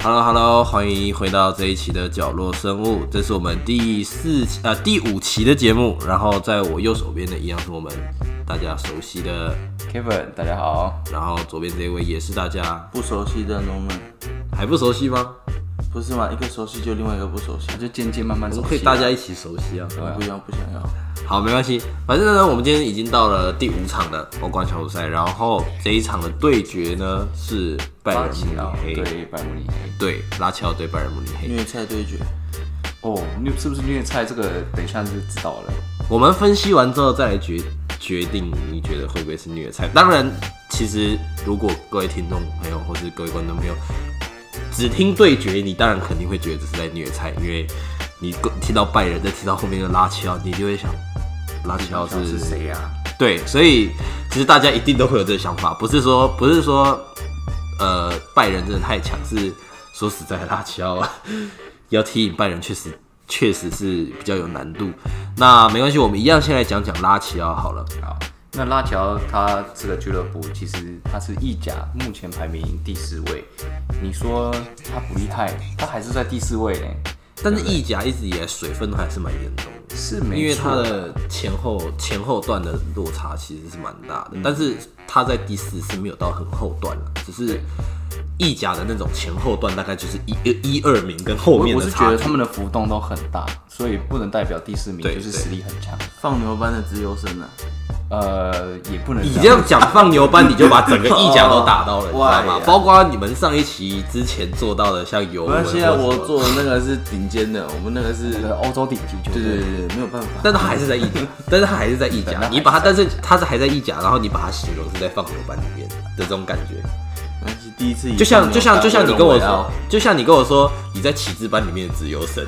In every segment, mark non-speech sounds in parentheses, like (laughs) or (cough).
Hello Hello，欢迎回到这一期的角落生物，这是我们第四期呃第五期的节目。然后在我右手边的一样是我们大家熟悉的，Kevin，大家好。然后左边这一位也是大家不熟悉的 Norman，，还不熟悉吗？不是吗？一个熟悉就另外一个不熟悉，就渐渐慢慢熟悉。可以大家一起熟悉啊。我不要不想要。好，没关系，反正呢，我们今天已经到了第五场的欧冠小组赛，然后这一场的对决呢是拜仁慕尼黑对拜仁慕尼黑。对拉齐奥对拜仁慕尼黑。虐菜对决，哦，虐是不是虐菜？这个等一下就知道了。我们分析完之后再来决决定，你觉得会不会是虐菜？当然，其实如果各位听众朋友或是各位观众朋友只听对决，你当然肯定会觉得这是在虐菜，因为你听到拜仁，再听到后面的拉齐奥，你就会想拉齐奥是是谁呀？对，所以其实大家一定都会有这个想法，不是说不是说呃拜仁真的太强，是说实在的拉齐奥啊，(laughs) 要踢赢拜仁确实确实是比较有难度。那没关系，我们一样先来讲讲拉齐奥好了。好，那拉乔他这个俱乐部其实他是意甲目前排名第四位。你说他不厉害，他还是在第四位嘞。但是意甲一直以来水分还是蛮严重的，是没，因为他的前后前后段的落差其实是蛮大的，但是他在第四是没有到很后段了，只是意甲的那种前后段大概就是一一二名跟后我面我是觉得的差。他们的浮动都很大，所以不能代表第四名就是实力很强。放牛班的自由生啊，呃，也不能你这样讲放牛班，你就把整个意甲都打到了，(laughs) 你知道吗？包括你们上一期之前做到的，像尤文，没关系啊，或者什么我做的那个是顶尖的，我们那个是，欧洲顶级球队。对对对对，没有办法。但他还是在意甲，(laughs) 但是他还是在意甲。(laughs) 你把他，但是他是还在意甲，然后你把他形容是在放牛班里面的这种感觉，没关系，第一次就像就像就像你跟我说就像你跟我说你在启智班里面的自由生，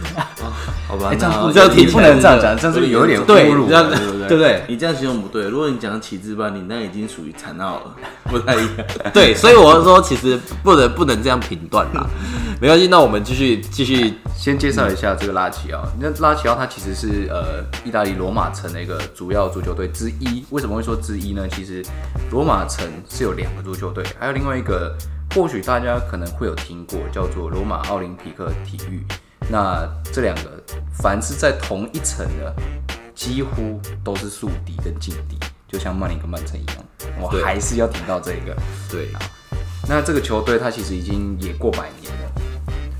好吧 (laughs) 哎，这样这样听不能这样讲，这样是有点对侮辱这样。对不对？对不对你这样形容不对。如果你讲启智班，你那已经属于残奥了，不太一样。对，所以我是说其实不能不能这样评断啦，(laughs) 没关系，那我们继续继续先介绍一下这个拉齐奥。那拉齐奥他其实是呃意大利罗马城的一个主要足球队之一。为什么会说之一呢？其实罗马城是有两个足球队，还有另外一个或许大家可能会有听过，叫做罗马奥林匹克体育。那这两个凡是在同一层的，几乎都是宿敌跟劲敌，就像曼联跟曼城一样。我还是要提到这个。对啊那这个球队它其实已经也过百年了，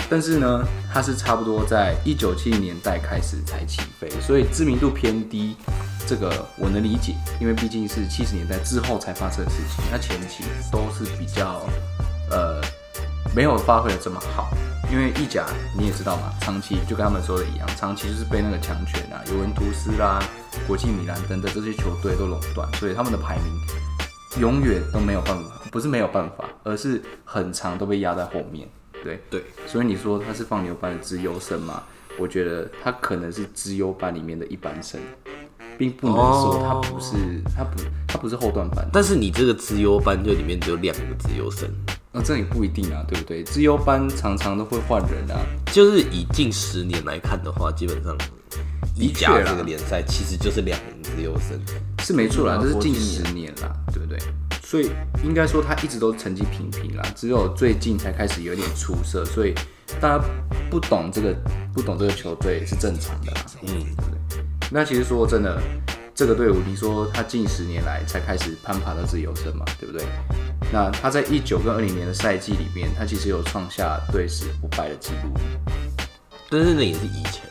但是呢，它是差不多在一九七零年代开始才起飞，所以知名度偏低。这个我能理解，因为毕竟是七十年代之后才发生的事情，它前期都是比较呃没有发挥的这么好。因为意甲你也知道嘛，长期就跟他们说的一样，长期就是被那个强权啊，尤文图斯啦、国际米兰等等这些球队都垄断，所以他们的排名永远都没有办法，不是没有办法，而是很长都被压在后面。对，对，所以你说他是放牛班的资优生嘛？我觉得他可能是资优班里面的一般生，并不能说他不是，他不，他不是后段班。但是你这个资优班就里面只有两个资优生，那、这也不一定啊，对不对？资优班常常都会换人啊。就是以近十年来看的话，基本上的确这个联赛其实就是两名资优生。是没错啦，嗯这是近十年啦，对不对？所以应该说他一直都成绩平平啦，只有最近才开始有点出色，所以大家不懂这个不懂这个球队是正常的啦，嗯，对不对？那其实说真的，这个队伍你说他近十年来才开始攀爬到自由身嘛，对不对？那他在一九跟二零年的赛季里面，他其实有创下队史不败的记录，但是那也是以前。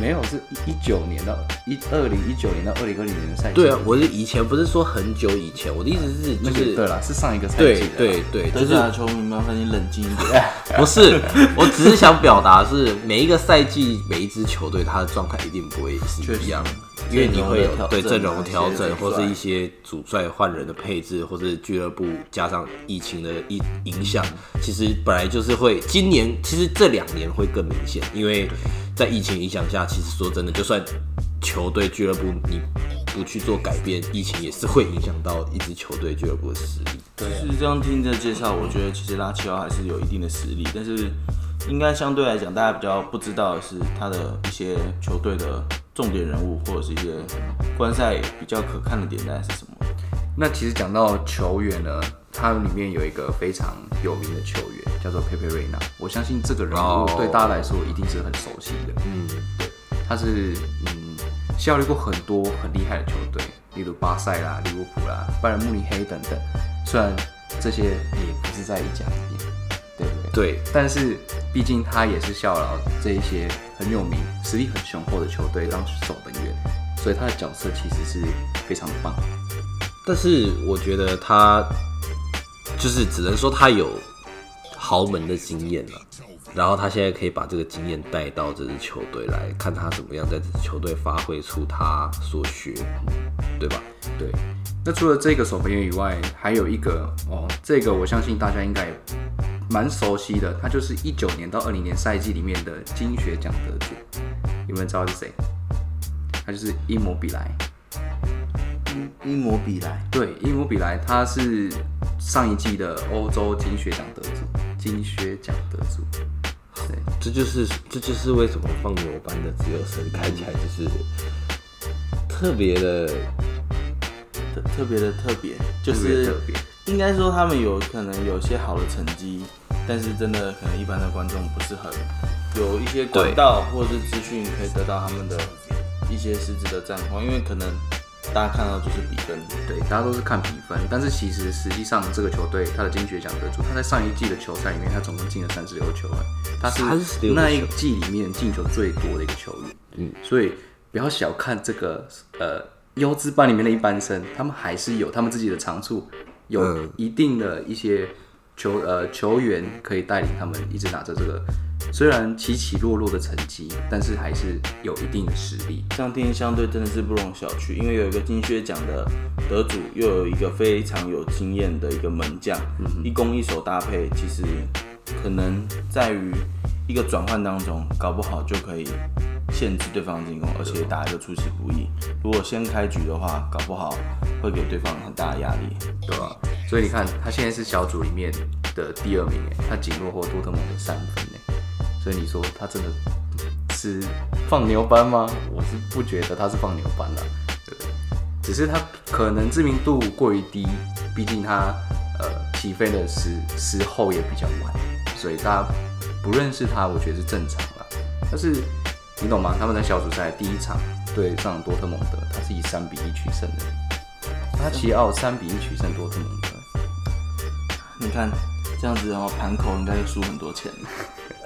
没有是一一九年到一二零一九年到二零二零年的赛季，对啊，我是以前不是说很久以前，我的意思是就是个对啦，是上一个赛季对对对，就是球迷，麻烦你冷静一点。(laughs) 不是，我只是想表达是每一个赛季每一支球队他的状态一定不会是一样，因为你会有对阵阵容容调整，的调整或是一些主帅换人的配置，或是俱乐部加上疫情的影影响，其实本来就是会。今年其实这两年会更明显，因为在疫情影响下，其实说真的，就算球队俱乐部你不去做改变，疫情也是会影响到一支球队俱乐部的实力。其实这样听着介绍，我觉得其实拉齐奥还是有一定的实力，但是应该相对来讲，大家比较不知道的是他的一些球队的重点人物，或者是一些观赛比较可看的点大概是什么？那其实讲到球员呢，他里面有一个非常有名的球员，叫做佩佩瑞纳。我相信这个人对大家来说一定是很熟悉的。嗯，对他是嗯效力过很多很厉害的球队，例如巴塞啦、利物浦啦、拜仁慕尼黑等等。虽然这些也不是在一家里面，对不对？对，但是毕竟他也是效劳这一些很有名、实力很雄厚的球队当守门员，所以他的角色其实是非常棒。但是我觉得他就是只能说他有豪门的经验了，然后他现在可以把这个经验带到这支球队来看他怎么样在这支球队发挥出他所学，对吧？对，那除了这个守门员以外，还有一个哦，这个我相信大家应该也蛮熟悉的，他就是一九年到二零年赛季里面的金靴奖得主，有没有知道是谁？他就是伊摩比莱。伊摩比莱，对，伊摩比莱他是上一季的欧洲金靴奖得主，金靴奖得主。对，这就是这就是为什么放牛班的自由神看起来就是特别的，特特别的特别，就是特别。应该说他们有可能有些好的成绩，但是真的可能一般的观众不是很有一些管道或者是资讯可以得到他们的一些实质的战况，因为可能大家看到就是比分，对，大家都是看比分，但是其实实际上这个球队他的金靴奖得主，他在上一季的球赛里面，他总共进了三十六球，哎，他是那一季里面进球最多的一个球员。嗯，所以不要小看这个呃优质班里面的一班生，他们还是有他们自己的长处，有嗯。一定的一些球呃球员可以带领他们一直拿着这个虽然起起落落的成绩，但是还是有一定的实力。这样听相对真的是不容小觑，因为有一个金靴奖的得主，又有一个非常有经验的一个门将，一攻一守搭配，其实可能在于一个转换当中，搞不好就可以限制对方进攻，而且打一个出其不意。如果先开局的话，搞不好会给对方很大的压力。对吧？所以你看，他现在是小组里面的第二名，哎，他仅落后多特蒙德三分，哎，所以你说他真的是放牛班吗？我是不觉得他是放牛班啦，对不对？只是他可能知名度过于低，毕竟他呃起飞的时时候也比较晚，所以大家不认识他，我觉得是正常啦。但是你懂吗？他们在小组赛第一场对上多特蒙德，他是以三比一取胜的。他奇奥三比一取胜多特蒙德，你看这样子的话，盘口应该就输很多钱。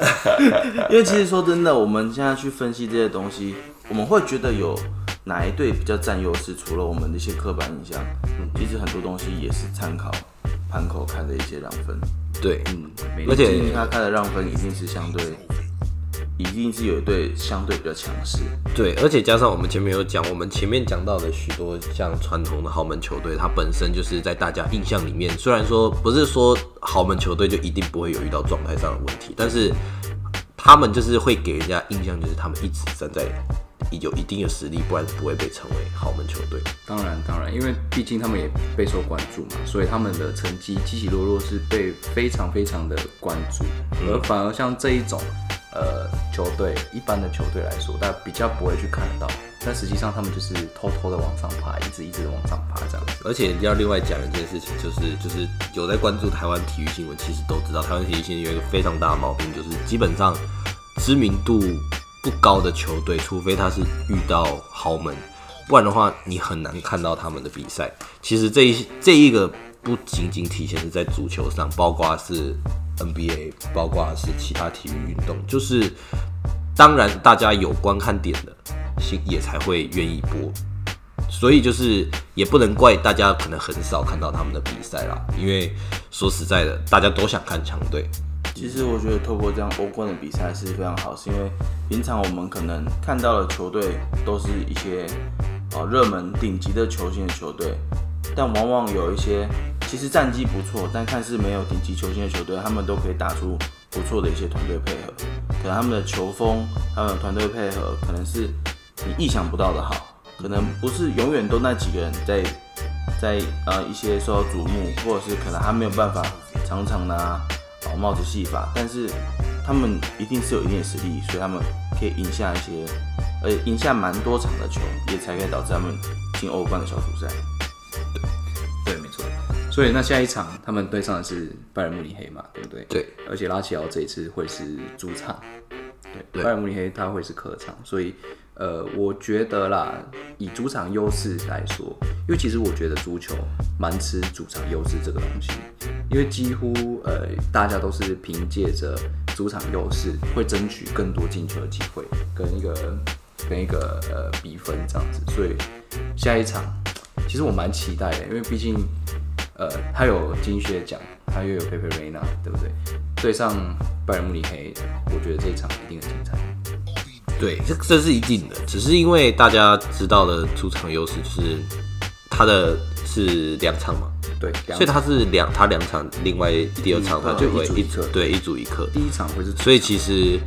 (laughs) 因为其实说真的，我们现在去分析这些东西，我们会觉得有哪一队比较占优势，除了我们的一些刻板印象，其实很多东西也是参考盘口开的一些让分。对，嗯，而且他开的让分一定是相对，一定是有一队相对比较强势。对，而且加上我们前面有讲，我们前面讲到的许多像传统的豪门球队，它本身就是在大家印象里面，虽然说不是说豪门球队就一定不会有遇到状态上的问题，但是他们就是会给人家印象就是他们一直站在有一定的实力，不然不会被称为豪门球队。当然当然，因为毕竟他们也备受关注嘛，所以他们的成绩起起落落是被非常非常的关注，而反而像这一种呃球队，一般的球队来说，大家比较不会去看得到，但实际上他们就是偷偷的往上爬，一直一直往上爬这样子。而且要另外讲一件事情，就是就是有在关注台湾体育新闻，其实都知道台湾体育新闻有一个非常大的毛病，就是基本上知名度不高的球队，除非他是遇到豪门，不然的话你很难看到他们的比赛。其实这一这一个不仅仅体现是在足球上，包括是 NBA，包括是其他体育运动，就是当然大家有观看点的，也才会愿意播。所以就是也不能怪大家可能很少看到他们的比赛啦，因为说实在的，大家都想看强队。其实我觉得透过这样欧冠的比赛是非常好，是因为平常我们可能看到的球队都是一些哦热门顶级的球星的球队，但往往有一些其实战绩不错，但看似没有顶级球星的球队，他们都可以打出不错的一些团队配合，可能他们的球风、他们的团队配合，可能是你意想不到的好，可能不是永远都那几个人在在呃一些受到瞩目，或者是可能他没有办法常常拿哦帽子戏法，但是他们一定是有一定的实力，所以他们可以赢下一些，而赢下蛮多场的球，也才可以导致他们进欧冠的小组赛。所以那下一场他们对上的是拜仁慕尼黑嘛，对不对？对，而且拉齐奥这一次会是主场，对，对。拜仁慕尼黑他会是客场，所以呃，我觉得啦，以主场优势来说，因为其实我觉得足球蛮吃主场优势这个东西，因为几乎呃大家都是凭借着主场优势会争取更多进球的机会，跟一个跟一个呃比分这样子，所以下一场其实我蛮期待的，因为毕竟呃他有金靴奖，他又有佩佩瑞娜，对不对？对上拜仁慕尼黑，我觉得这一场一定很精彩。对，这这是一定的，只是因为大家知道的主场优势就是他的是两场嘛，对，所以他是两他两场，另外第二场他就会一一组一客对一组一客，第一场会是所以其实，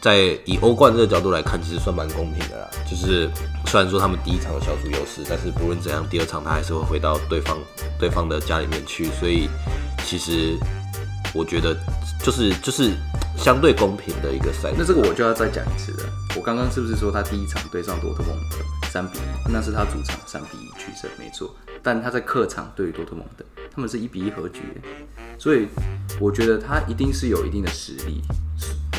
在以欧冠这个角度来看，其实算蛮公平的啦。就是虽然说他们第一场有小组优势，但是不论怎样，第二场他还是会回到对方对方的家里面去，所以其实我觉得就是就是相对公平的一个赛。那这个我就要再讲一次了。我刚刚是不是说他第一场对上多特蒙德三比一，那是他主场三比一取胜，没错。但他在客场对于多特蒙德，他们是一比一和局，所以我觉得他一定是有一定的实力。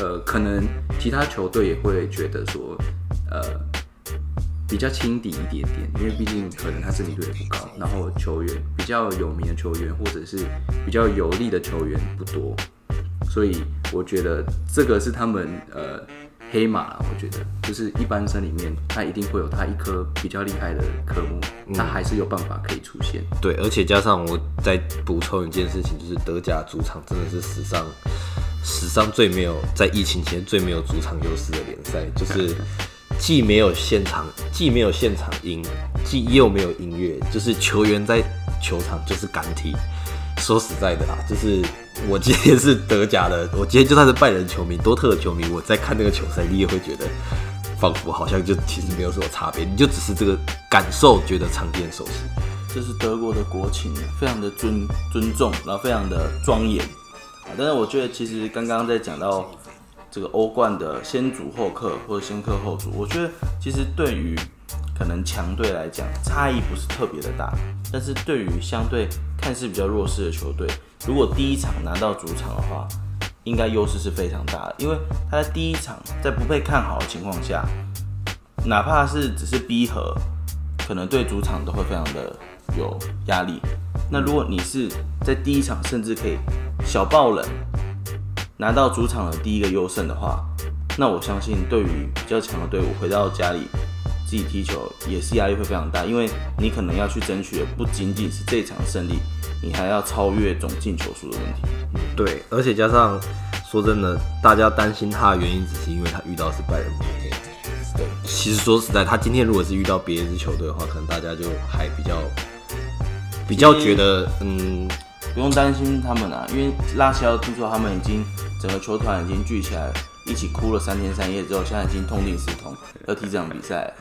呃，可能其他球队也会觉得说，呃，比较轻敌一点点，因为毕竟可能他身体对不高，然后球员比较有名的球员或者是比较有力的球员不多，所以我觉得这个是他们呃黑马啦。我觉得就是一般生里面，他一定会有他一颗比较厉害的科目，他还是有办法可以出现。对，而且加上我再补充一件事情，就是德甲主场真的是史上史上最没有在疫情前最没有主场优势的联赛，就是 (laughs) 既没有现场，既没有现场音，既又没有音乐，就是球员在球场就是敢踢。说实在的啦，就是我今天是德甲的，我今天就算是拜仁球迷、多特的球迷，我在看那个球赛，你也会觉得仿佛好像就其实没有什么差别，你就只是这个感受觉得常见熟悉。这是德国的国情，非常的尊尊重，然后非常的庄严。但是我觉得，其实刚刚在讲到这个欧冠的先主后客或者先客后主，我觉得其实对于可能强队来讲，差异不是特别的大。但是对于相对看似比较弱势的球队，如果第一场拿到主场的话，应该优势是非常大的，因为他在第一场在不被看好的情况下，哪怕是只是逼和，可能对主场都会非常的有压力。那如果你是在第一场甚至可以小爆冷拿到主场的第一个优胜的话，那我相信对于比较强的队伍回到家里自己踢球也是压力会非常大，因为你可能要去争取的不仅仅是这场胜利，你还要超越总进球数的问题。对，而且加上说真的，大家担心他的原因，只是因为他遇到是拜仁慕尼黑。对，其实说实在，他今天如果是遇到别一支球队的话，可能大家就还比较比较觉得，嗯，不用担心他们啊，因为拉齐奥听说他们已经整个球团已经聚起来，一起哭了三天三夜之后，现在已经痛定思痛，要踢这场比赛。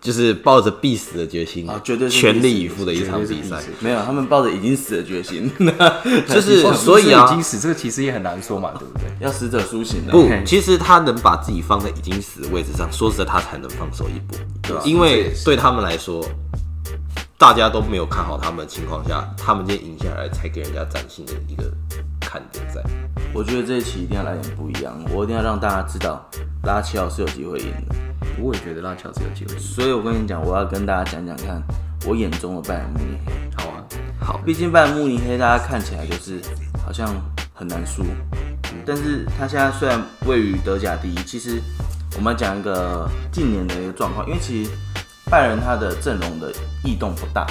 就是抱着必死的决心啊绝对是全力以赴的一场比赛。没有，他们抱着已经死的决心，(laughs) 就是哦所以啊已经死这个其实也很难说嘛，对不对？要死者苏醒的。不，其实他能把自己放在已经死的位置上，说实在，他才能放手一搏。对啊因为对他们来说，大家都没有看好他们的情况下，他们今天赢下来，才给人家崭新的一个看点在。我觉得这一期一定要来点不一样，我一定要让大家知道拉齐奥是有机会赢的。我也觉得拉乔是有机会赢。所以我跟你讲，我要跟大家讲讲看，我眼中的拜仁慕尼黑。好啊，好，毕竟拜仁慕尼黑大家看起来就是好像很难输，但是他现在虽然位于德甲第一，其实我们讲一个近年的一个状况，因为其实拜仁他的阵容的异动不大，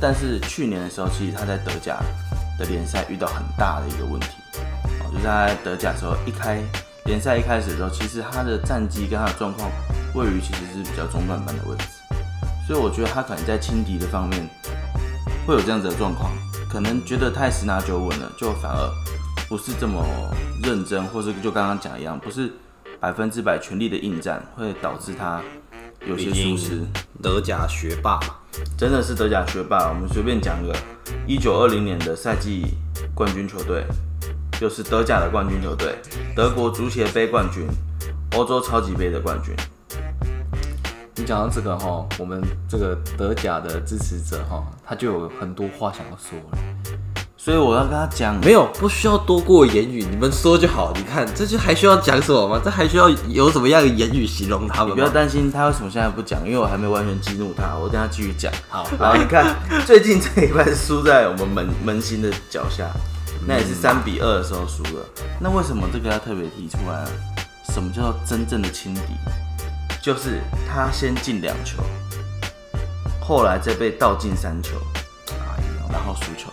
但是去年的时候，其实他在德甲的联赛遇到很大的一个问题，就是他在德甲的时候一开联赛一开始的时候，其实他的战绩跟他的状况位于其实是比较中段班的位置，所以我觉得他可能在轻敌的方面会有这样子的状况，可能觉得太十拿九稳了，就反而不是这么认真，或是就刚刚讲一样，不是百分之百全力的应战，会导致他有些疏失。德甲学霸嘛，真的是德甲学霸。我们随便讲个一九二零年的赛季冠军球队，就是德甲的冠军球队，德国足协杯冠军，欧洲超级杯的冠军。你讲到这个哈，我们这个德甲的支持者哈，他就有很多话想要说了。所以我要跟他讲，没有不需要多过言语，你们说就好。你看这就还需要讲什么吗？这还需要有什么样的言语形容他们不要？担心他为什么现在不讲，因为我还没完全激怒他，我等下继续讲。好，然后你看，最近这一败输在我们门门兴的脚下，那也是三比二的时候输了。那为什么这个要特别提出来呢？什么叫做真正的轻敌？就是他先进两球，后来再被倒进三球，然后输球。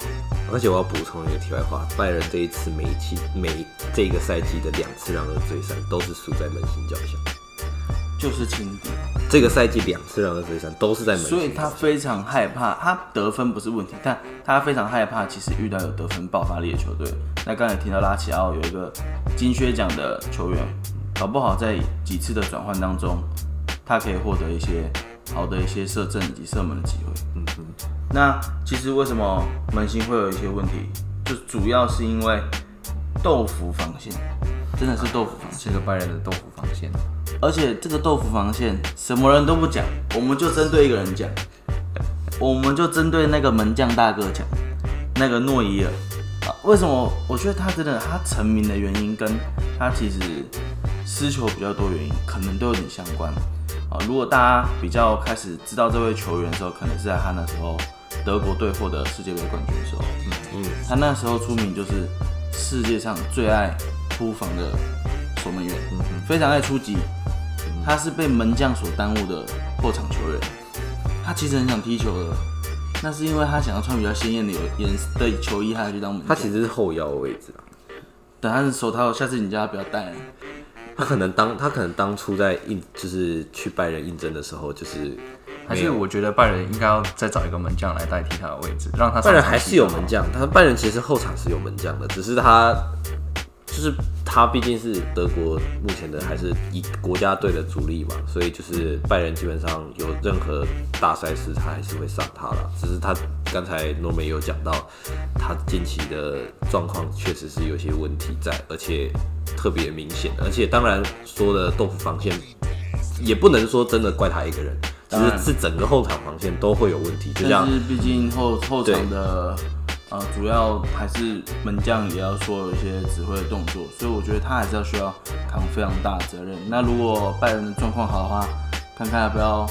而且我要补充一个题外话，拜仁这一次每一季每这个赛季的两次让二追三都是输在门兴脚下。就是轻敌，这个赛季两次让二追三都是在门，所以他非常害怕，他得分不是问题，但他非常害怕，其实遇到有得分爆发力的球队。那刚才提到拉齐奥有一个金靴奖的球员，搞不好在几次的转换当中，他可以获得一些好的一些射正以及射门的机会。嗯哼，那其实为什么门兴会有一些问题，就主要是因为豆腐防线，真的是豆腐防线这。个拜仁的豆腐防线，而且这个豆腐防线什么人都不讲，我们就针对一个人讲，我们就针对那个门将大哥讲，那个诺伊尔啊，为什么？我觉得他真的他成名的原因跟他其实失球比较多原因，可能都有点相关啊。如果大家比较开始知道这位球员的时候，可能是在他那时候德国队获得世界杯冠军的时候，嗯，他那时候出名就是世界上最爱扑防的守门员，非常爱出击。他是被门将所耽误的后场球员。他其实很想踢球的，那是因为他想要穿比较鲜艳的有颜色的球衣，他要去当门将。他其实是后腰的位置啊。等他的手套，下次你叫他不要戴。他可能当他可能当初在应就是去拜仁应征的时候，就是还是我觉得拜仁应该要再找一个门将来代替他的位置，让他拜仁还是有门将，他拜仁其实后场是有门将的，只是他就是他毕竟是德国目前的还是以国家队的主力嘛，所以就是拜仁基本上有任何大赛事他还是会上他了。只是他刚才诺梅有讲到，他近期的状况确实是有些问题在，而且特别明显，而且当然说的豆腐防线也不能说真的怪他一个人。其实是整个后场防线都会有问题，就是毕竟后后场的呃主要还是门将也要说有一些指挥的动作，所以我觉得他还是要需要扛非常大的责任。那如果拜仁的状况好的话，看看要不要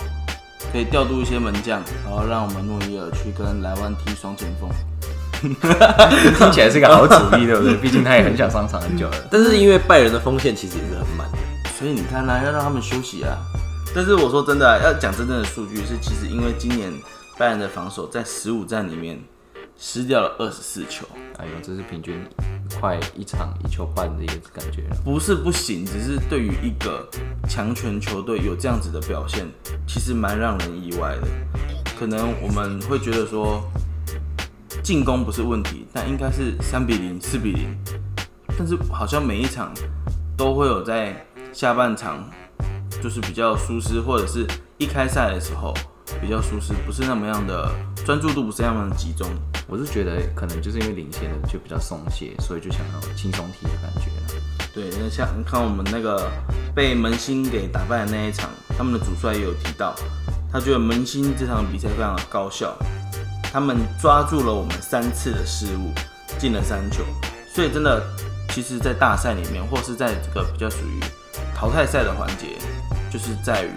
可以调度一些门将，然后让我们诺伊尔去跟莱万踢双前锋。听起来是个好主意，对不对？毕竟他也很想上场很久了。(laughs) 但是因为拜仁的锋线其实也是很满的，所以你看啦、要让他们休息啊。但是我说真的、要讲真正的数据是，其实因为今年拜仁的防守在十五战里面失掉了二十四球，哎呦，这是平均快一场一球半的一个感觉。不是不行，只是对于一个强权球队有这样子的表现，其实蛮让人意外的。可能我们会觉得说进攻不是问题，但应该是三比零、四比零，但是好像每一场都会有在下半场就是比较舒适，或者是一开赛的时候比较舒适，不是那么样的专注度不是那么的集中。我是觉得可能就是因为领先的就比较松懈，所以就想要轻松踢的感觉了。对，那像你看我们那个被门兴给打败的那一场，他们的主帅也有提到，他觉得门兴这场比赛非常的高效，他们抓住了我们三次的失误，进了三球，所以真的，其实，在大赛里面，或是在这个比较属于淘汰赛的环节，就是在于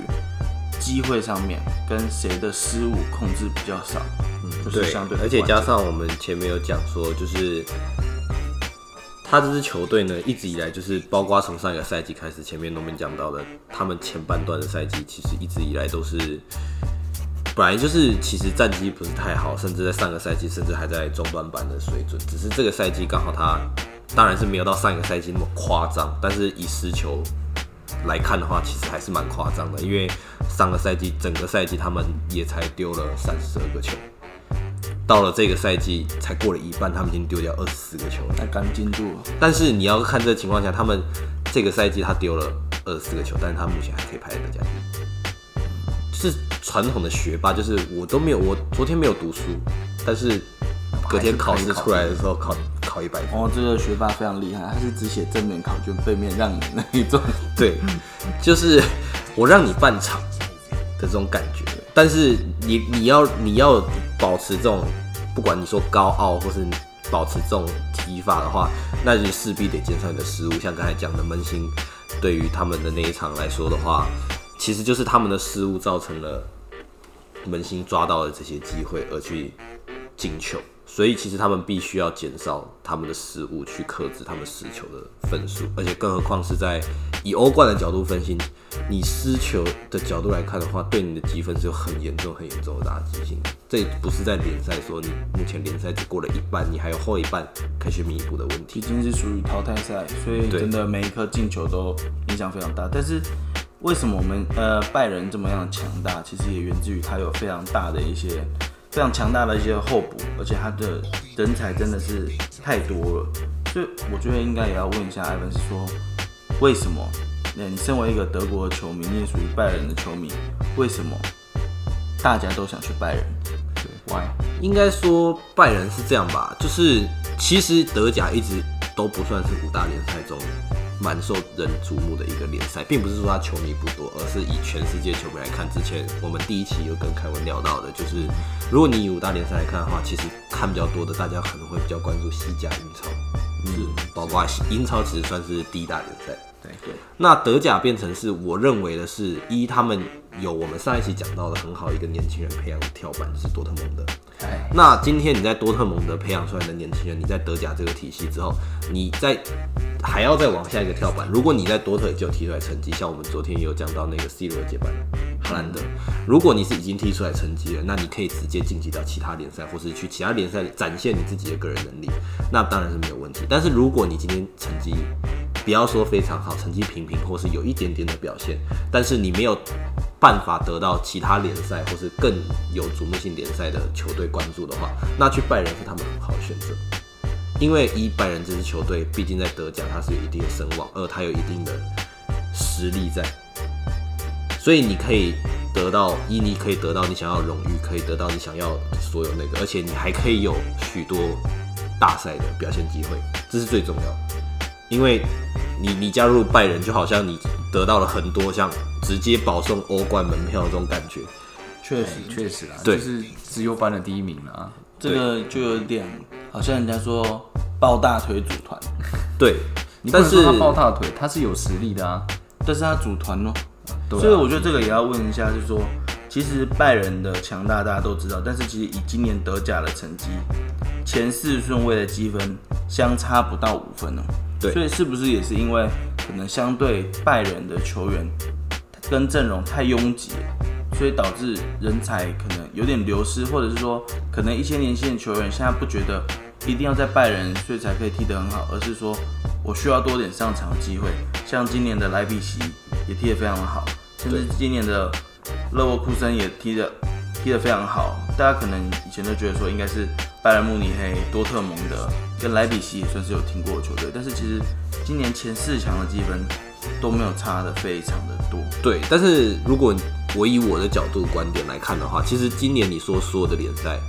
机会上面跟谁的失误控制比较少，嗯，就是相对，的而且加上我们前面有讲说，就是他这支球队呢，一直以来就是包括从上一个赛季开始，前面都没讲到的，他们前半段的赛季其实一直以来都是。本来就是，其实战绩不是太好，甚至在上个赛季甚至还在中端班的水准。只是这个赛季刚好他，当然是没有到上一个赛季那么夸张，但是以失球来看的话，其实还是蛮夸张的。因为上个赛季整个赛季他们也才丢了三十二个球，到了这个赛季才过了一半，他们已经丢掉二十四个球了。那干进度，但是你要看这个情况下，他们这个赛季他丢了二十四个球，但是他目前还可以排在得家第。是传统的学霸，就是我都没有，我昨天没有读书，但是隔天考试出来的时候考考一百分。哦，这个学霸非常厉害，他是只写正面考卷，背面让你那一种。(laughs) 对，(laughs) 就是我让你半场的这种感觉。但是你你要你要保持这种，不管你说高傲或是保持这种踢法的话，那就势必得减少你的失误。像刚才讲的门兴，对于他们的那一场来说的话，其实就是他们的失误造成了门兴抓到了这些机会而去进球。所以其实他们必须要减少他们的失误，去克制他们失球的分数，而且更何况是在以欧冠的角度分析，你失球的角度来看的话，对你的积分是有很严重、很严重的打击性。这不是在联赛说你目前联赛只过了一半，你还有后一半可以去弥补的问题。毕竟是属于淘汰赛，所以真的每一颗进球都影响非常大。但是为什么我们呃拜仁这么样强大，其实也源自于他有非常大的一些。非常强大的一些候补，而且他的人才真的是太多了，所以我觉得应该也要问一下艾文，是说为什么？那你身为一个德国的球迷，你也属于拜仁的球迷，为什么大家都想去拜仁？对，Why？应该说拜仁是这样吧，就是其实德甲一直都不算是五大联赛中。蛮受人瞩目的一个联赛，并不是说他球迷不多，而是以全世界球迷来看。之前我们第一期有跟凯文聊到的，就是如果你以五大联赛来看的话，其实看比较多的，大家可能会比较关注西甲、英超，是包括英超其实算是第一大联赛。对对。那德甲变成是我认为的是，一他们有我们上一期讲到的很好一个年轻人培养的跳板，就是多特蒙德。那今天你在多特蒙德培养出来的年轻人，你在德甲这个体系之后，你在还要再往下一个跳板。如果你在多特就踢出来成绩，像我们昨天也有讲到那个 C 罗接班哈兰德，如果你是已经踢出来成绩了，那你可以直接晋级到其他联赛，或是去其他联赛展现你自己的个人能力，那当然是没有问题。但是如果你今天成绩不要说非常好，成绩平平，或是有一点点的表现，但是你没有。办法得到其他联赛或是更有瞩目性联赛的球队关注的话，那去拜仁是他们很好的选择。因为一拜仁这支球队毕竟在德甲它是有一定的声望，二它有一定的实力在，所以你可以得到一，你可以得到你想要荣誉，可以得到你想要所有那个，而且你还可以有许多大赛的表现机会，这是最重要。因为你你加入拜仁，就好像你得到了很多像。直接保送欧冠门票这种感觉，确实确实啊，对，是自由班的第一名啊。这个就有点好像人家说抱大腿组团，(laughs) 对，(laughs) 但是他抱大腿，他是有实力的啊，但是他组团哦，所以我觉得这个也要问一下，就是说，其实拜仁的强大大家都知道，但是其实以今年德甲的成绩，前四顺位的积分相差不到五分呢，对，所以是不是也是因为可能相对拜仁的球员？跟阵容太拥挤，所以导致人才可能有点流失，或者是说，可能一些年轻的球员现在不觉得一定要在拜仁，所以才可以踢得很好，而是说我需要多点上场的机会。像今年的莱比锡也踢得非常的好，甚至今年的勒沃库森也踢得踢得非常好。大家可能以前都觉得说应该是拜仁慕尼黑、多特蒙德跟莱比锡也算是有听过的球队，但是其实今年前四强的积分。都没有差的非常的多，对。但是如果我以我的角度观点来看的话，其实今年你说所有的联赛，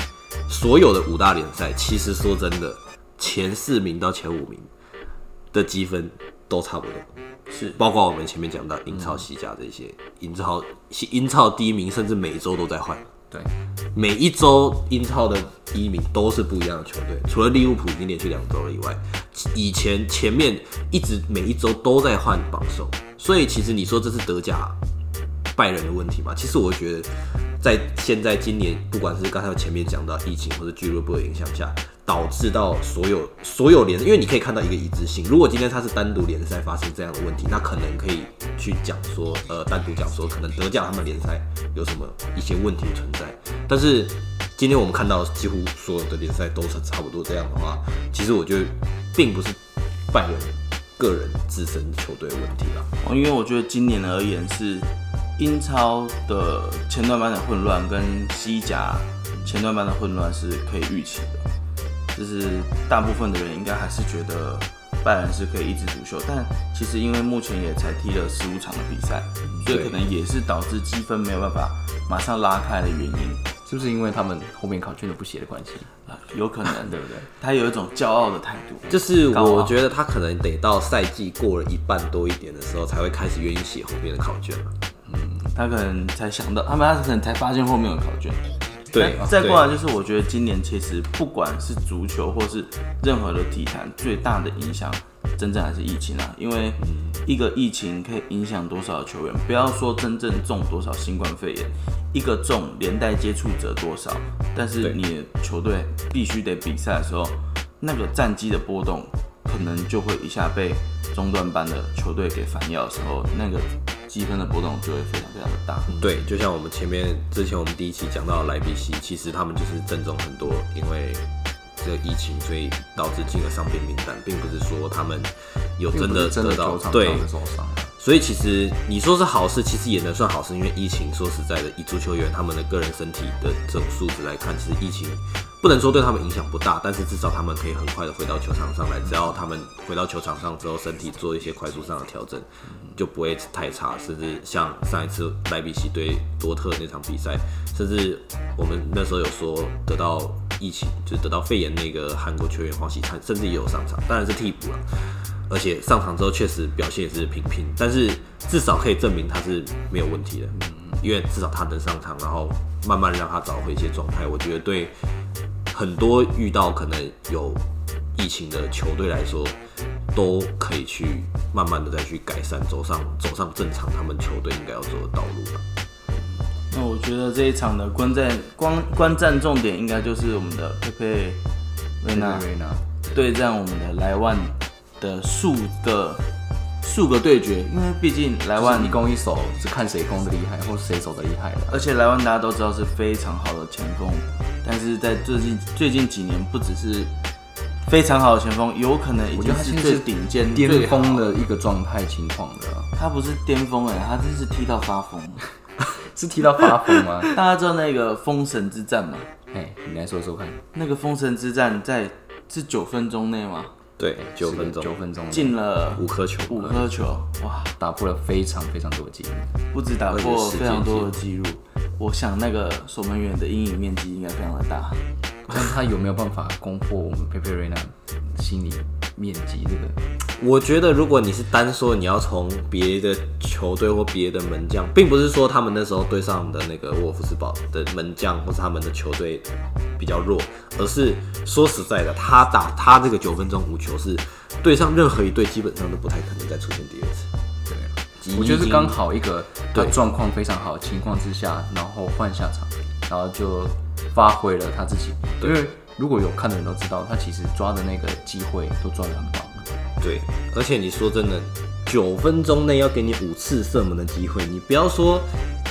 所有的五大联赛，其实说真的，前四名到前五名的积分都差不多，是包括我们前面讲到英超、西甲这些，英超英超第一名甚至每周都在换。对，每一周英超的第一名都是不一样的球队，除了利物浦已经连续两周了以外，以前前面一直每一周都在换榜首，所以其实你说这是德甲拜仁的问题吗？其实我觉得，在现在今年，不管是刚才前面讲到疫情或者俱乐部的影响下。导致到所有所有联，因为你可以看到一个一致性。如果今天它是单独联赛发生这样的问题，那可能可以去讲说，呃，单独讲说可能德甲他们联赛有什么一些问题存在。但是今天我们看到几乎所有的联赛都是差不多这样的话，其实我觉得并不是拜仁个人自身球队的问题啦。因为我觉得今年而言是英超的前段班的混乱跟西甲前段班的混乱是可以预期的。就是大部分的人应该还是觉得拜仁是可以一枝独秀，但其实因为目前也才踢了十五场的比赛，所以可能也是导致积分没有办法马上拉开的原因。是不是因为他们后面考卷都不写的关系啊？有可能，对不对？(laughs) 他有一种骄傲的态度，就是我觉得他可能得到赛季过了一半多一点的时候，才会开始愿意写后面的考卷嗯，他可能才想到，他们他可能才发现后面有考卷。对再过来就是，我觉得今年其实不管是足球或是任何的体坛，最大的影响，真正还是疫情啊。因为一个疫情可以影响多少球员，不要说真正中多少新冠肺炎，一个中连带接触者多少，但是你的球队必须得比赛的时候，那个战绩的波动，可能就会一下被中段班的球队给反咬的时候，那个积分的波动就会非常非常的大。对，就像我们前面之前我们第一期讲到莱比锡，其实他们就是正中很多，因为这个疫情，所以导致进了伤病名单，并不是说他们有真的得到对。所以其实你说是好事，其实也能算好事，因为疫情说实在的，以足球员他们的个人身体的这种素质来看，其实疫情不能说对他们影响不大，但是至少他们可以很快的回到球场上来，只要他们回到球场上之后，身体做一些快速上的调整，就不会太差，甚至像上一次莱比锡对多特那场比赛，甚至我们那时候有说得到疫情，就是得到肺炎那个韩国球员黄喜灿，甚至也有上场，当然是替补了。而且上场之后确实表现也是平平，但是至少可以证明他是没有问题的，因为至少他能上场，然后慢慢让他找回一些状态。我觉得对很多遇到可能有疫情的球队来说，都可以去慢慢的再去改善，走上走上正常他们球队应该要走的道路了。那我觉得这一场的观战观观战重点应该就是我们的佩佩瑞娜瑞纳，对战我们的莱万的数个数个对决，因为毕竟莱万一攻一守是看谁攻的厉害，或是谁守的厉害的。而且莱万大家都知道是非常好的前锋，但是在最近最近几年，不只是非常好的前锋，有可能已经是最顶尖、巅峰的一个状态情况的啊，他不是巅峰哎、他真是踢到发疯。(laughs) 是提到发疯吗？(laughs) 大家知道那个封神之战吗？哎，你来说说看，那个封神之战在是九分钟内吗？对，九分钟，九分钟进了五颗球，五颗球，哇！打破了非常非常多的记录。不止打破非常多的记录，我想那个守门员的阴影面积应该非常的大。但他有没有办法攻破我们佩佩瑞娜心理面积？这个我觉得，如果你是单说你要从别的球队或别的门将，并不是说他们那时候对上的那个沃夫斯堡的门将或是他们的球队比较弱，而是说实在的，他打他这个九分钟无球是对上任何一队基本上都不太可能再出现第二次。对我觉得是刚好一个他对状况非常好的情况之下，然后换下场，然后就发挥了他自己。因为如果有看的人都知道，他其实抓的那个机会都抓得很棒。对，而且你说真的，九分钟内要给你五次射门的机会，你不要说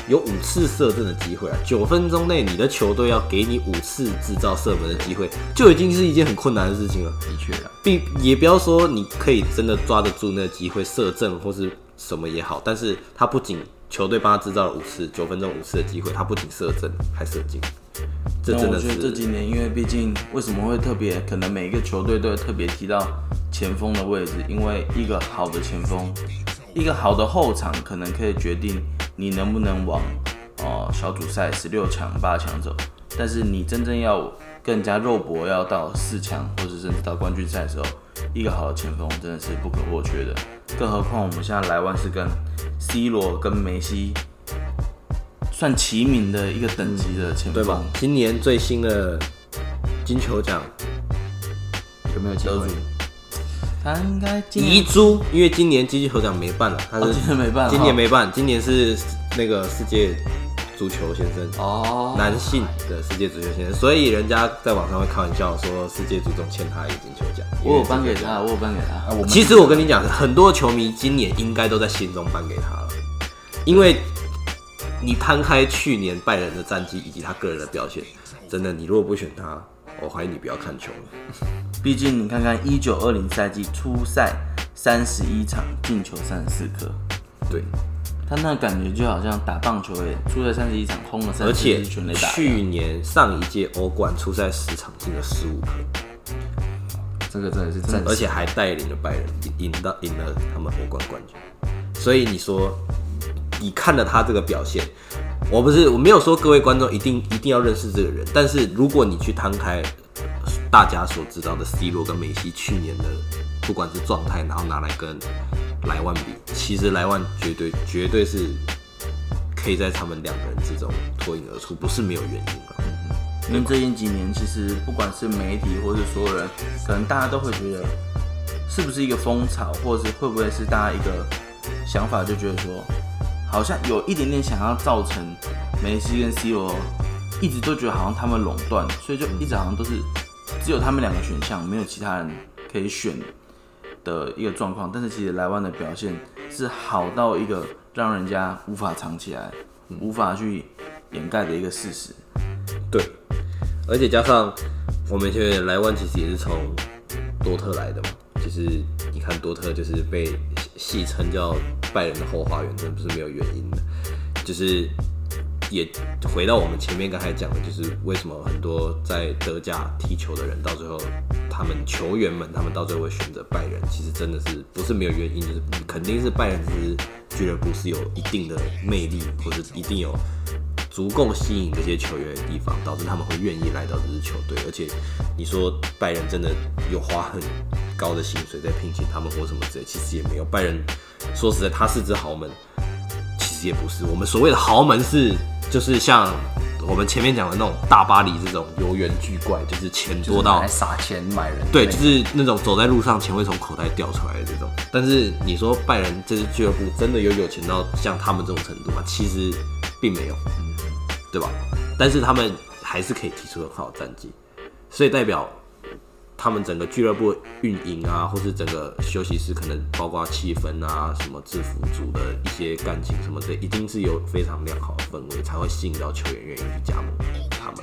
有五次射正的机会啊，九分钟内你的球队要给你五次制造射门的机会，就已经是一件很困难的事情了。的确啊，并也不要说你可以真的抓得住那个机会射正或是什么也好，但是他不仅球队帮他制造了五次九分钟五次的机会，他不仅射正还射进，这真的那我觉得这几年，因为毕竟为什么会特别，可能每一个球队都会特别提到前锋的位置，因为一个好的前锋，一个好的后场，可能可以决定你能不能往哦、小组赛十六强、八强走。但是你真正要更加肉搏，要到四强，或者甚至到冠军赛的时候，一个好的前锋真的是不可或缺的。更何况我们现在莱万是跟 C 罗跟梅西算齐名的一个等级的前锋，对吧？今年最新的金球奖有没有机会得主？他应该遗珠，因为今年金球奖没办了，他是哦今年没办今年没办，今年是那个世界足球先生。哦男性的世界足球先生，所以人家在网上会开玩笑说，世界足总欠他一个金球奖。我有颁给他，我有颁给他。其实我跟你讲，很多球迷今年应该都在心中颁给他了，因为你摊开去年拜仁的战绩以及他个人的表现，真的，你如果不选他，我怀疑你不要看球了。(laughs) 毕竟你看看一九二零赛季初赛三十一场进球三十四颗，对，他那感觉就好像打棒球诶，初赛三十一场轰了三十四而且全垒打。去年上一届欧冠初赛十场进了十五颗，这个真的是正，而且还带领了拜仁赢赢到赢了他们欧冠冠军。所以你说，你看了他这个表现，我不是我没有说各位观众一定一定要认识这个人，但是如果你去摊开大家所知道的 C 罗跟梅西去年的不管是状态，然后拿来跟莱万比，其实莱万绝对绝对是可以在他们两个人之中脱颖而出，不是没有原因的。因为最近几年，其实不管是媒体或者所有人，可能大家都会觉得，是不是一个风潮，或者是会不会是大家一个想法，就觉得说，好像有一点点想要造成梅西跟 C 罗一直都觉得好像他们垄断，所以就一直好像都是只有他们两个选项，没有其他人可以选的一个状况。但是其实莱万的表现是好到一个让人家无法藏起来、无法去掩盖的一个事实。对，而且加上我们现在莱万其实也是从多特来的嘛，就是你看多特就是被戏称叫拜仁的后花园，真的不是没有原因的，就是也回到我们前面刚才讲的，就是为什么很多在德甲踢球的人到最后，他们球员们他们到最后会选择拜仁，其实真的是不是没有原因，就是肯定是拜仁这支俱乐部是有一定的魅力，或者一定有。足够吸引这些球员的地方，导致他们会愿意来到这支球队。而且，你说拜仁真的有花很高的薪水在聘请他们或什么之类，其实也没有。拜仁说实在，他是支豪门，其实也不是。我们所谓的豪门是，就是像我们前面讲的那种大巴黎这种游园巨怪，就是钱多到撒钱买人，对，就是那种走在路上钱会从口袋掉出来的这种。但是你说拜仁这支俱乐部真的有有钱到像他们这种程度吗？其实并没有。对吧？但是他们还是可以提出很好的战绩，所以代表他们整个俱乐部运营啊，或是整个休息室可能包括气氛啊，什么制服组的一些感情什么的，一定是有非常良好的氛围，才会吸引到球员愿意去加盟他们。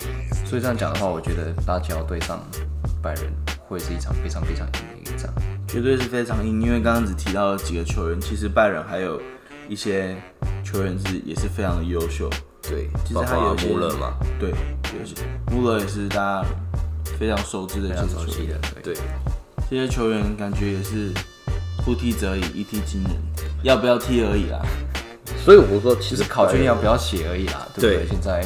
所以这样讲的话，我觉得拉齐奥对上拜仁会是一场非常非常硬的一战，绝对是非常硬。因为刚刚只提到了几个球员，其实拜仁还有一些球员是也是非常的优秀。对，其实他有些穆勒嘛，对，有些穆勒也是大家非常熟知的一些球员。对，这些球员感觉也是不踢则已，一踢惊人，要不要踢而已啦。(laughs) 所以我说，其实考卷要不要写而已啦，对不对？现在，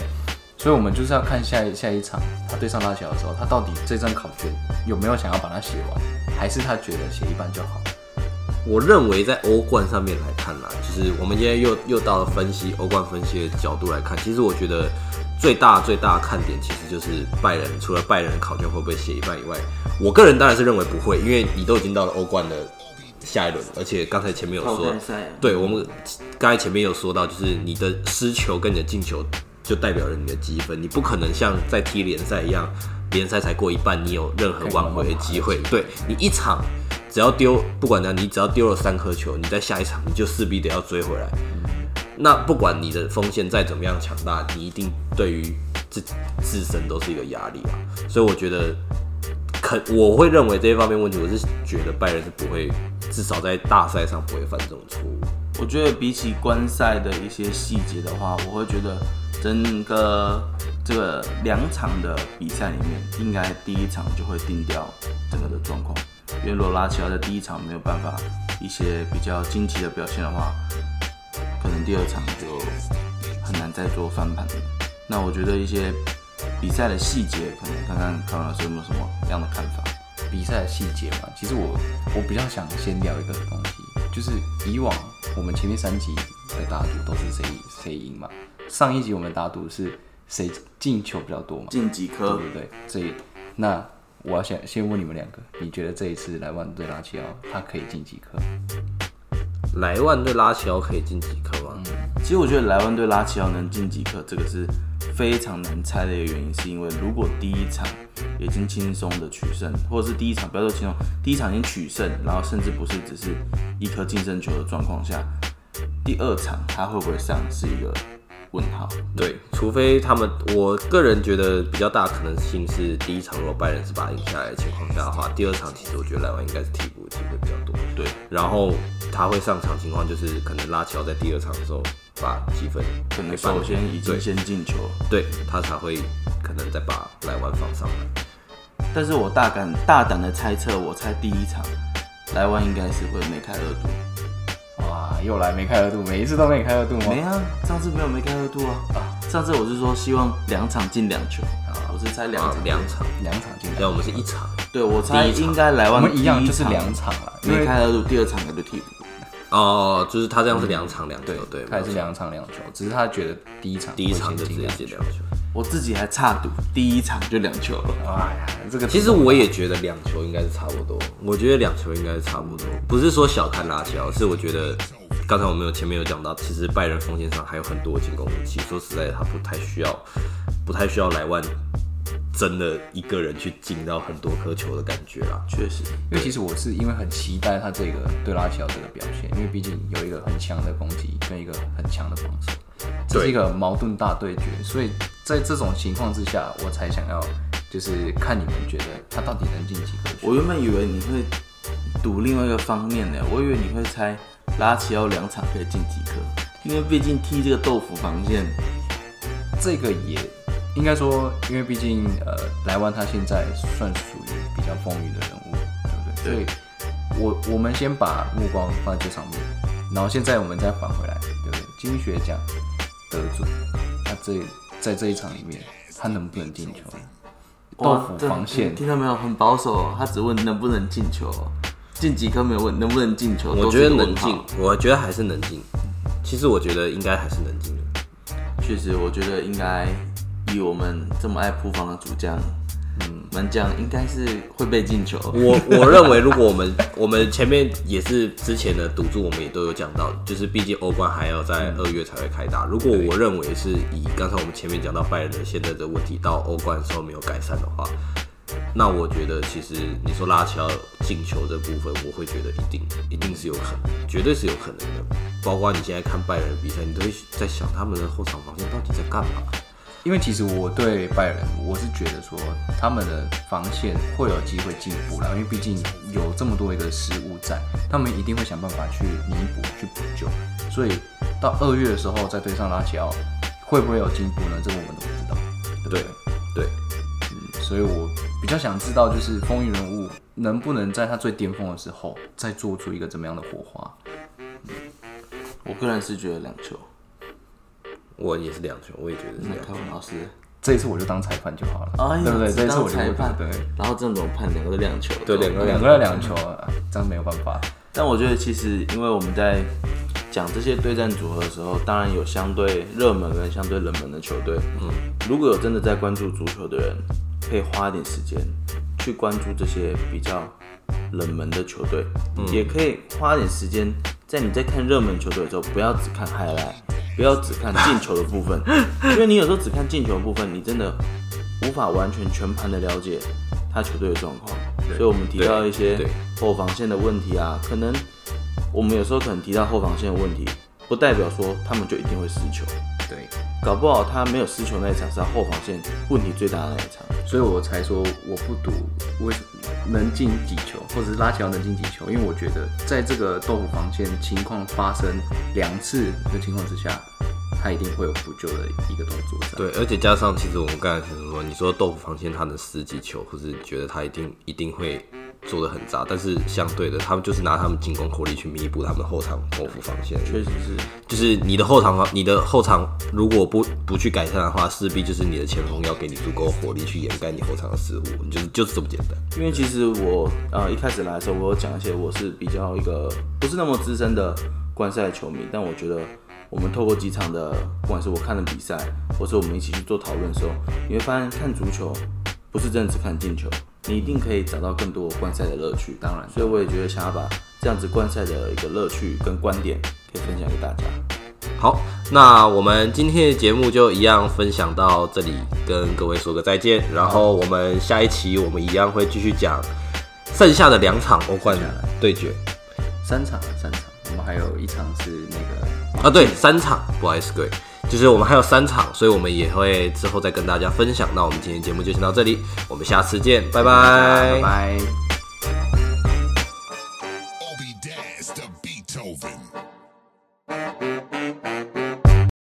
所以我们就是要看下一下一场他对上拉齐奥的时候，他到底这张考卷有没有想要把它写完，还是他觉得写一半就好。我认为在欧冠上面来看啦，就是我们今天又又到了分析欧冠分析的角度来看，其实我觉得最大最大的看点其实就是拜仁，除了拜仁考卷会不会写一半以外，我个人当然是认为不会，因为你都已经到了欧冠的下一轮，而且刚才前面有说，对我们刚才前面有说到，就是你的失球跟你的进球就代表了你的积分，你不可能像在踢联赛一样，联赛才过一半，你有任何挽回的机会，对你一场。只要丢，不管怎样，你只要丢了三颗球，你在下一场你就势必得要追回来。那不管你的锋线再怎么样强大，你一定对于自自身都是一个压力啊。所以我觉得，可我会认为这一方面问题，我是觉得拜仁是不会，至少在大赛上不会犯这种错误。我觉得比起观赛的一些细节的话，我会觉得整个这个两场的比赛里面，应该第一场就会定掉整个的状况。因为罗拉奇奥在第一场没有办法一些比较惊奇的表现的话，可能第二场就很难再做翻盘。那我觉得一些比赛的细节，可能看看康老师有没有什么样的看法？比赛的细节嘛，其实我我比较想先聊一个东西，就是以往我们前面三集的打赌都是谁谁赢嘛。上一集我们打赌是谁进球比较多嘛？进几颗？对不对？所以那。我要先先问你们两个，你觉得这一次莱万对拉齐奥，他可以进几颗？莱万对拉齐奥可以进几颗吗？嗯，其实我觉得莱万对拉齐奥能进几颗，这个是非常难猜的一个原因，是因为如果第一场已经轻松的取胜，或者是第一场不要说轻松，第一场已经取胜，然后甚至不是只是一颗净胜球的状况下，第二场他会不会上是一个？问号，对，除非他们，我个人觉得比较大可能性是第一场如果拜仁是把他赢下来的情况下的话，第二场其实我觉得莱万应该是替补的机会比较多。对，然后他会上场情况就是可能拉乔在第二场的时候把积分，可能首先已经先进球，对他才会可能再把莱万放上来。但是我大胆大胆的猜测，我猜第一场莱万应该是会梅开二度。又来没开二度，每一次都没开二度吗？没啊，上次没有没开二度啊。啊，上次我是说希望两场进两球啊，我是猜两两场两场进，对，我们是一场。对，我猜应该来完一样就是两场了，没开二度，第二场就替补。哦，就是他这样是两场两球，对，他也是两场两球，只是他觉得第一场第一场就直接进两球。我自己还差赌第一场就两球了。哎呀，这个其实我也觉得两球应该是差不多，我觉得两球应该是差不多，不是说小看拉齐奥，是我觉得刚才我们有前面有讲到，其实拜仁锋线上还有很多进攻武器，说实在的，他不太需要，不太需要莱万真的一个人去进到很多颗球的感觉啦。确实，因为其实我是因为很期待他这个对拉齐奥这个表现，因为毕竟有一个很强的攻击跟一个很强的防守，这是一个矛盾大对决，所以在这种情况之下，我才想要就是看你们觉得他到底能进几个球。我原本以为你会赌另外一个方面呢，我以为你会猜拉齐奥两场可以进几颗，因为毕竟踢这个豆腐防线，这个也应该说，因为毕竟呃，莱万他现在算属于比较风云的人物，对不对？所以我我们先把目光放在这上面，然后现在我们再返回来，对不对？金靴奖得主，他这在这一场里面，他能不能进球？豆腐防线，听到没有？很保守哦，他只问能不能进球哦，进几颗没有问，能不能进球？我觉得能进，我觉得还是能进。其实我觉得应该还是能进的。确实，我觉得应该以我们这么爱扑防的主将，嗯，门将应该是会被进球。我我认为，如果我们 (laughs) 我们前面也是之前的赌注，我们也都有讲到，就是毕竟欧冠还要在二月才会开打。如果我认为是以刚才我们前面讲到拜仁的现在的问题，到欧冠的时候没有改善的话，那我觉得其实你说拉齐奥进球这部分，我会觉得一定一定是有可能，绝对是有可能的。包括你现在看拜仁的比赛，你都会在想他们的后场防线到底在干嘛？因为其实我对拜仁，我是觉得说他们的防线会有机会进步啦，因为毕竟有这么多一个失误在，他们一定会想办法去弥补、去补救。所以到二月的时候再对上拉齐奥，会不会有进步呢？这个我们都不知道，对不对？对，嗯，所以我想知道，就是风云人物能不能在他最巅峰的时候，再做出一个怎么样的火花？我个人是觉得两球。我也是两球，我也觉得是那两球凯。文老师，这一次我就当裁判就好了，哎呀对不对？这一次我就当裁判对，然后这种判两个都两球，对两个两个要两球啊，这样没有办法。但我觉得其实，因为我们在讲这些对战组合的时候，当然有相对热门跟相对冷门的球队。嗯，如果有真的在关注足球的人，可以花一点时间去关注这些比较冷门的球队，也可以花一点时间在你在看热门球队的时候，不要只看 highlight，不要只看进球的部分，(laughs) 因为你有时候只看进球的部分，你真的无法完全全盘的了解他球队的状况。所以我们提到一些后防线的问题啊，可能我们有时候可能提到后防线的问题，不代表说他们就一定会失球，对，搞不好他没有失球那一场是他后防线问题最大的那一场。所以我才说我不赌为什么能进几球，或者是拉乔能进几球，因为我觉得在这个豆腐防线情况发生两次的情况之下，他一定会有补救的一个动作在。对，而且加上其实我们刚才说，你说豆腐防线他的失几球，或是觉得他一定一定会做的很渣，但是相对的，他们就是拿他们进攻火力去弥补他们后场豆腐防线。确实是，就是你的后场防，你的后场如果不不去改善的话，势必就是你的前锋要给你足够火力去掩盖你后场的失误，就是就是这么简单。因为其实我呃一开始来的时候，我有讲一些我是比较一个不是那么资深的观赛球迷，但我觉得我们透过几场的，不管是我看的比赛，或是我们一起去做讨论的时候，你会发现看足球不是真的只看进球，你一定可以找到更多观赛的乐趣。当然所以我也觉得想要把这样子观赛的一个乐趣跟观点可以分享给大家。好，那我们今天的节目就一样分享到这里，跟各位说个再见。然后我们下一期我们一样会继续讲剩下的两场欧冠对决三场，三场，我们还有一场是那个啊，对，三场，不好意思各位，就是我们还有三场，所以我们也会之后再跟大家分享。那我们今天节目就先到这里，我们下次见，拜拜拜。